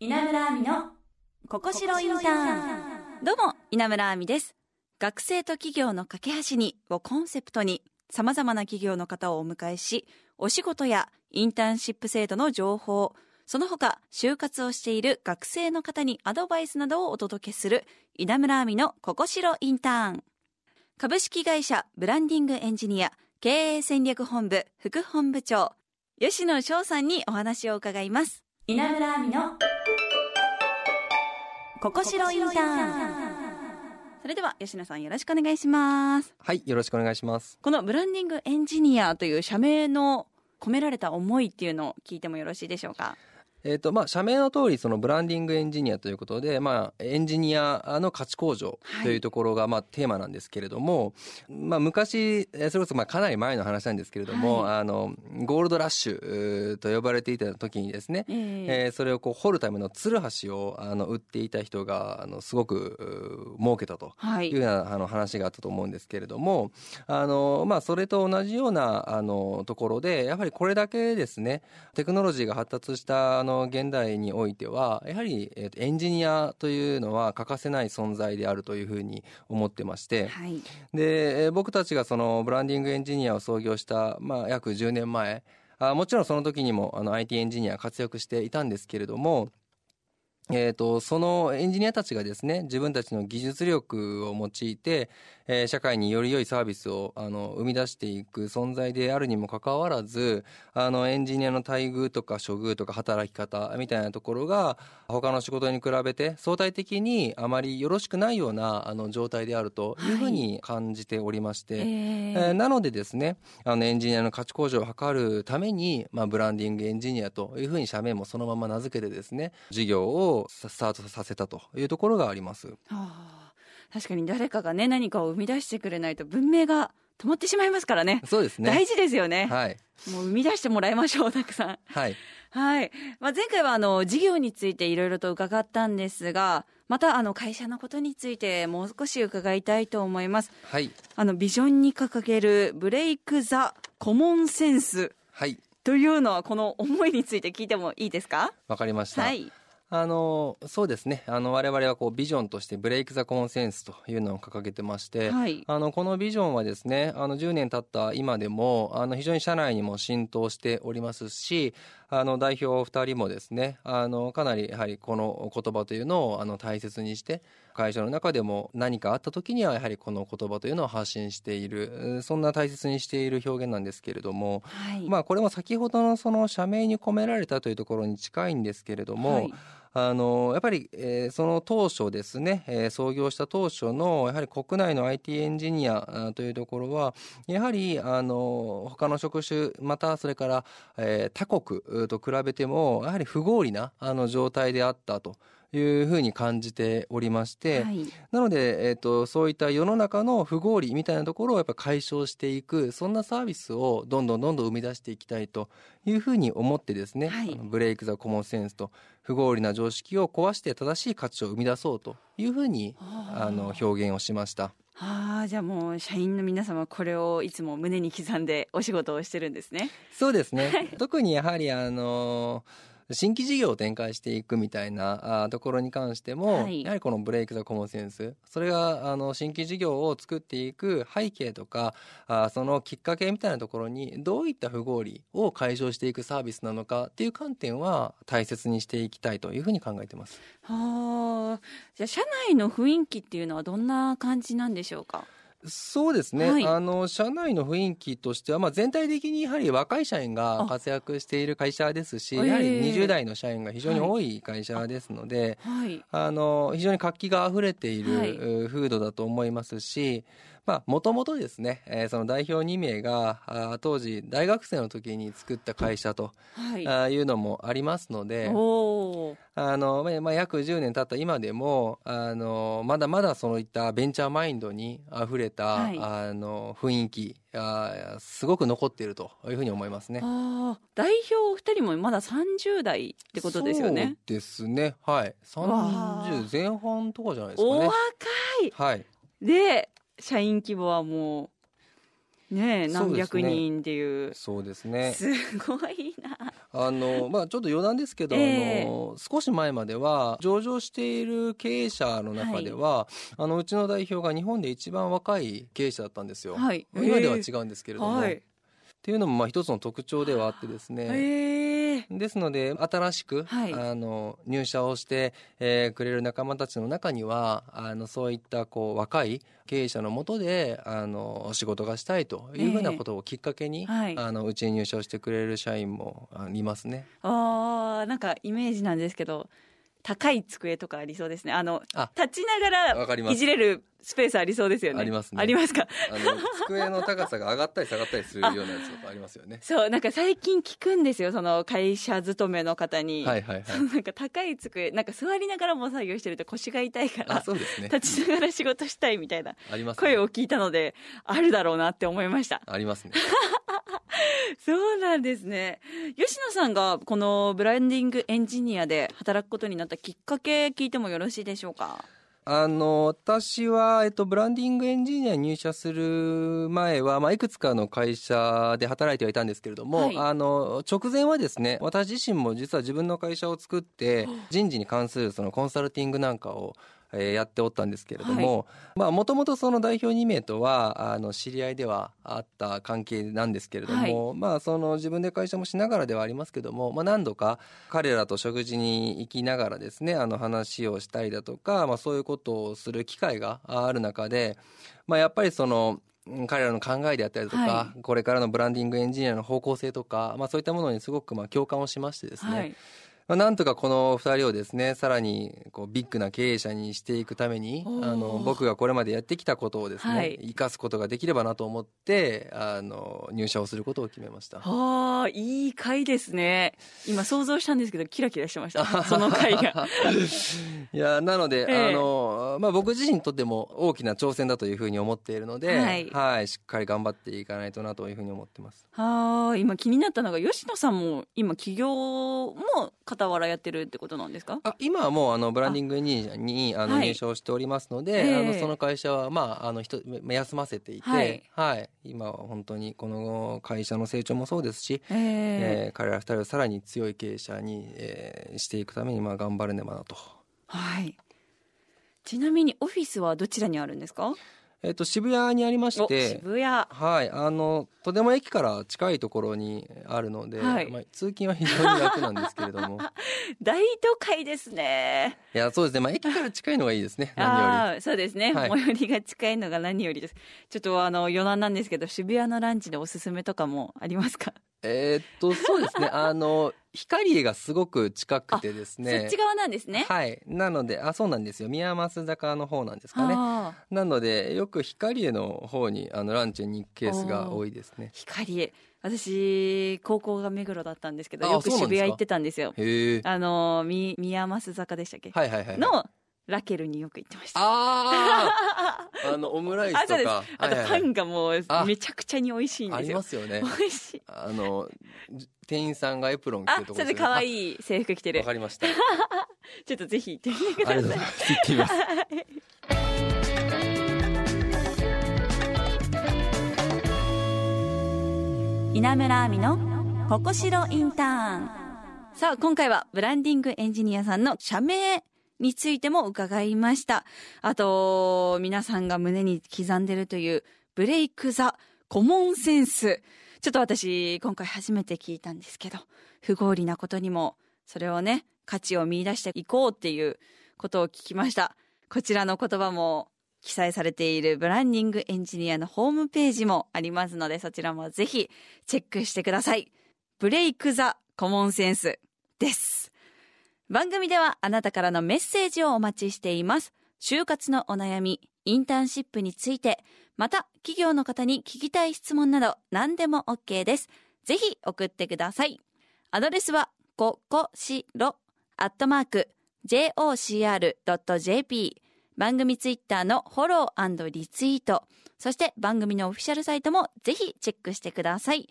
稲村亜美のここしろインターン。どうも稲村亜美です。学生と企業の架け橋にをコンセプトにさまざまな企業の方をお迎えしお仕事やインターンシップ制度の情報その他就活をしている学生の方にアドバイスなどをお届けする稲村亜美のここしろインターン。株式会社ブランディングエンジニア経営戦略本部副本部長吉野翔さんにお話を伺います。稲村亜美のここしろインターン。それでは吉野さんよろしくお願いします。はい、よろしくお願いします。このブランディングエンジニアという社名の込められた思いっていうのを聞いてもよろしいでしょうか？えっ、と、まあ、社名の通り、そのブランディングエンジニアということで、まあ、エンジニアの価値向上というところが、まあ、テーマなんですけれども、まあ、昔、えーそれこそ、まあ、かなり前の話なんですけれども、はあの、ゴールドラッシュと呼ばれていた時にですね、ええ。えーそれをこう掘るためのツルハシをあの売っていた人があのすごく儲けたとはい。いうようなあの話があったと思うんですけれどもあの、まあ、それと同じようなあのところでやはりこれだけですねテクノロジーが発達したあの現代においてはやはり、えーとエンジニアというのは欠かせない存在であるというふうに思ってまして。はいでえー僕たちがそのブランディングエンジニアを創業した、まあ、約10年前あもちろんその時にもあの IT エンジニア活躍していたんですけれども、えー、とそのエンジニアたちがですね自分たちの技術力を用いて、えー社会により良いサービスをあの生み出していく存在であるにもかかわらずあのエンジニアの待遇とか処遇とか働き方みたいなところが他の仕事に比べて相対的にあまりよろしくないようなあの状態であるとい。うふうに感じておりまして、えええーなのでですねあのエンジニアの価値向上を図るために、まあ、ブランディングエンジニアというふうに社名もそのまま名付けてですね事業をスタートさせたというところがあります。はあ。確かに誰かがね何かを生み出してくれないと文明が止まってしまいますからね。そうですね。大事ですよね、はい。もう生み出してもらいましょうたくさん。はい。はい、まあ、前回はあの事業についていろいろと伺ったんですがまたあの会社のことについてもう少し伺いたいと思います。はい。あのビジョンに掲げるブレイク・ザ・コモンセンスはい。というのはこの思いについて聞いてもいいですか？わかりました。はいあのそうですね。あの我々はこうビジョンとしてブレイク・ザ・コモンセンスというのを掲げてまして、はい。あのこのビジョンはですねあの10年経った今でもあの非常に社内にも浸透しておりますしあの代表2人もですねあのかなりやはりこの言葉というのをあの大切にして会社の中でも何かあった時にはやはりこの言葉というのを発信しているうんそんな大切にしている表現なんですけれども、はい。まあこれも先ほどのその社名に込められたというところに近いんですけれども、はいあのやっぱり、えーその当初ですね、えー創業した当初のやはり国内の IT エンジニアというところはやはりあの他の職種またそれから、えー他国と比べてもやはり不合理なあの状態であったと。いうふうに感じておりまして、はい。なので、えー、とそういった世の中の不合理みたいなところをやっぱ解消していくそんなサービスをどんどんどんどん生み出していきたいというふうに思ってですね、はい。ブレイク・ザ・コモンセンスと不合理な常識を壊して正しい価値を生み出そうというふうにあの表現をしました。ああじゃあもう社員の皆様これをいつも胸に刻んでお仕事をしてるんですね。そうですね。特にやはりあの新規事業を展開していくみたいなあところに関しても、はい。やはりこのブレイク・ザ・コモンセンスそれがあの新規事業を作っていく背景とかあそのきっかけみたいなところにどういった不合理を解消していくサービスなのかっていう観点は大切にしていきたいというふうに考えてます。はあじゃあ社内の雰囲気っていうのはどんな感じなんでしょうか？そうですね、はい。あの社内の雰囲気としては、まあ、全体的にやはり若い社員があ。活躍している会社ですし、ええ。やはり20代の社員が非常に多い会社ですので、はい。あの非常に活気があふれている、風土だと思いますし、まあ、もともとですね、えーその代表2名があー当時大学生の時に作った会社と、はい。あーいうのもありますので、おー。あのまあまあ、約10年経った今でもあのまだまだそういったベンチャーマインドにあふれた、はい。あの雰囲気あーすごく残っているというふうに思いますね。ああ代表お二人もまだ30代ってことですよね？そうですね。はい。わ30前半とかじゃないですかおね若。はいい。で社員規模はもうねえ何百人っていう。そうですね。すごいな。あのまあ、ちょっと余談ですけど、ええ。あの少し前までは上場している経営者の中では、あのうちの代表が日本で一番若い経営者だったんですよ、はい。今では違うんですけれども、はいっていうのもまあ一つの特徴ではあってですね、ですので新しく、はい。あの入社をして、えーくれる仲間たちの中にはあのそういったこう若い経営者のもとであの仕事がしたいというふうなことをきっかけに、はい。あのうちに入社をしてくれる社員もあいますね。あーなんかイメージなんですけど高い机とかありそうですね。あのあ。立ちながらいじれるスペースありそうですよねありますねありますか？あの机の高さが上がったり下がったりするようなやつとかありますよね。そうなんか最近聞くんですよその会社勤めの方に、はいはいはい。そのなんか高い机なんか座りながらも作業してると腰が痛いかあらそうですね。立ちながら仕事したいみたいなあります、ね。声を聞いたのであるだろうなって思いましたありますね。そうなんですね吉野さんがこのブランディングエンジニアで働くことになったきっかけ聞いてもよろしいでしょうか？あの私は、えっと、ブランディングエンジニアに入社する前は、まあ、いくつかの会社で働いてはいたんですけれども、はい。あの直前はですね私自身も実は自分の会社を作って人事に関するそのコンサルティングなんかを、えーやっておったんですけれどももともとその代表2名とはあの知り合いではあった関係なんですけれども、まあ、その自分で会社もしながらではありますけども、まあ、何度か彼らと食事に行きながらですねあの話をしたりだとか、まあ、そういうことをする機会がある中で、まあ、やっぱりそのうん彼らの考えであったりだとか、はこれからのブランディングエンジニアの方向性とか、まあ、そういったものにすごくまあ共感をしましてですね、はいまあ、なんとかこの2人をですねさらにこうビッグな経営者にしていくためにあの僕がこれまでやってきたことをですね、はい。生かすことができればなと思ってあの入社をすることを決めました。はあいい回ですね。今想像したんですけどキラキラしてました。その回が。いやなので、ええ。あのまあ、僕自身にとっても大きな挑戦だというふうに思っているので、はい。しっかり頑張っていかないとなというふうに思ってます。はあ今気になったのが吉野さんも今起業も傍らやってるってことなんですか？あ今はもうあのブランディングエンジニアにあのはい。入社をしておりますので、ええ。あのその会社は、まあ、あのひとま休ませていて、ははい。い今は本当にこの会社の成長もそうですし、ええ。えー彼ら二人をさらに強い経営者に、えーしていくためにまあ頑張れねばなと。はい。ちなみにオフィスはどちらにあるんですか？えっ、と渋谷にありましおて渋谷。はい、あのとても駅から近いところにあるので、はい。まあ、通勤は非常に楽なんですけれども。大都会ですね。いやそうですね、まあ、駅から近いのがいいですね。何より。ああそうですね、はい。最寄りが近いのが何よりです。ちょっとあの余談なんですけど渋谷のランチでおすすめとかもありますか、えーっとそうですね。あの光栄がすごく近くてですね。そっち側なんですね。はい。なのであそうなんですよ。宮益坂の方なんですかね。なのでよく光栄の方にあのランチに行くケースが多いですね。光栄。私高校が目黒だったんですけどあよく渋谷行ってたんですよ。あのみ宮益坂でしたっけ、はいはいはい。のラケルによく行ってました。ああ あのオムライスとあそうです。かあとパンがもうあ。めちゃくちゃに美味しいんありですよ。ますよね。美味しい。あのじ店員さんがエプロン着てあるところそれで可い愛い制服着てる。わかりました。あ ちょっとぜひ行ってみてくりがとうださい。ござい。ます行ってみます稲村亜美のここしろインターン。さあ今回はブランディングエンジニアさんの社名についても伺いました。あと皆さんが胸に刻んでるというブレイク・ザ・コモンセンス。ちょっと私今回初めて聞いたんですけど不合理なことにもそれをね価値を見出していこうっていうことを聞きました。こちらの言葉も記載されているブランディングエンジニアのホームページもありますのでそちらもぜひチェックしてください。ブレイク・ザ・コモンセンスです。番組ではあなたからのメッセージをお待ちしています。就活のお悩みインターンシップについてまた企業の方に聞きたい質問など何でも OK です。ぜひ送ってください。アドレスはここしろアットマーク jocr.jp 番組ツイッターのフォローリツイート。そして番組のオフィシャルサイトもぜひチェックしてください。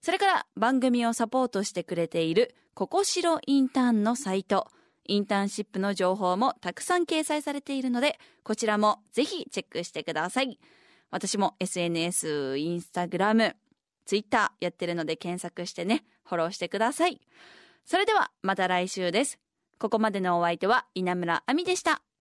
それから番組をサポートしてくれているここしろインターンのサイトインターンシップの情報もたくさん掲載されているのでこちらもぜひチェックしてください私も SNS インスタグラムツイッターやってるので検索してねフォローしてください。それではまた来週です。ここまでのお相手は稲村亜美でした。